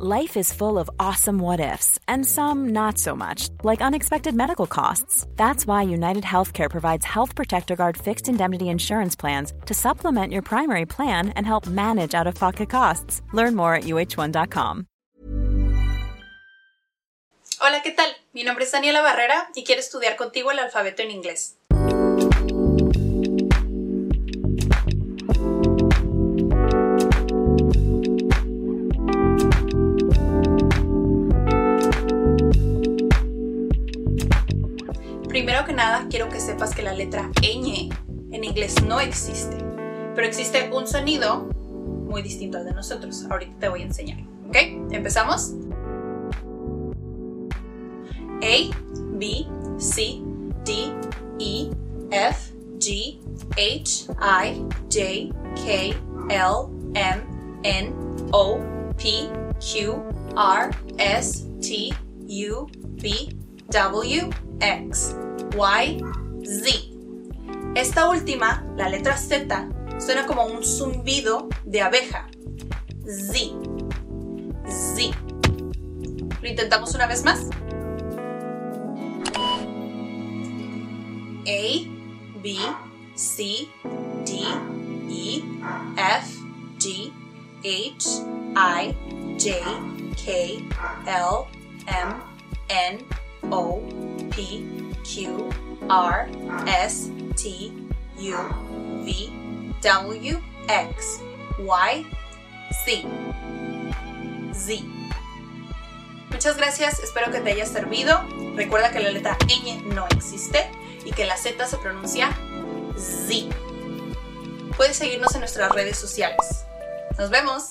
Life is full of awesome what ifs, and some not so much, like unexpected medical costs. That's why United Healthcare provides Health Protector Guard fixed indemnity insurance plans to supplement your primary plan and help manage out of pocket costs. Learn more at uh1.com. Hola, ¿qué tal? Mi nombre es Daniela Barrera y quiero estudiar contigo el alfabeto en inglés. Primero que nada, quiero que sepas que la letra ñ en inglés no existe, pero existe un sonido muy distinto al de nosotros. Ahorita te voy a enseñar. ¿Ok? ¿Empezamos? A, B, C, D, E, F, G, H, I, J, K, L, M, N, O, P, Q, R, S, T, U, V, W, X, Y, Z. Esta última, la letra Z, suena como un zumbido de abeja. Z. Z. ¿Lo intentamos una vez más? A, B, C, D, E, F, G, H, I, J, K, L, M, N, O, P, Q, R, S, T, U, V, W, X, Y, Z. Z. Muchas gracias, espero que te haya servido. Recuerda que la letra ñ no existe y que la Z se pronuncia Z. Puedes seguirnos en nuestras redes sociales. Nos vemos.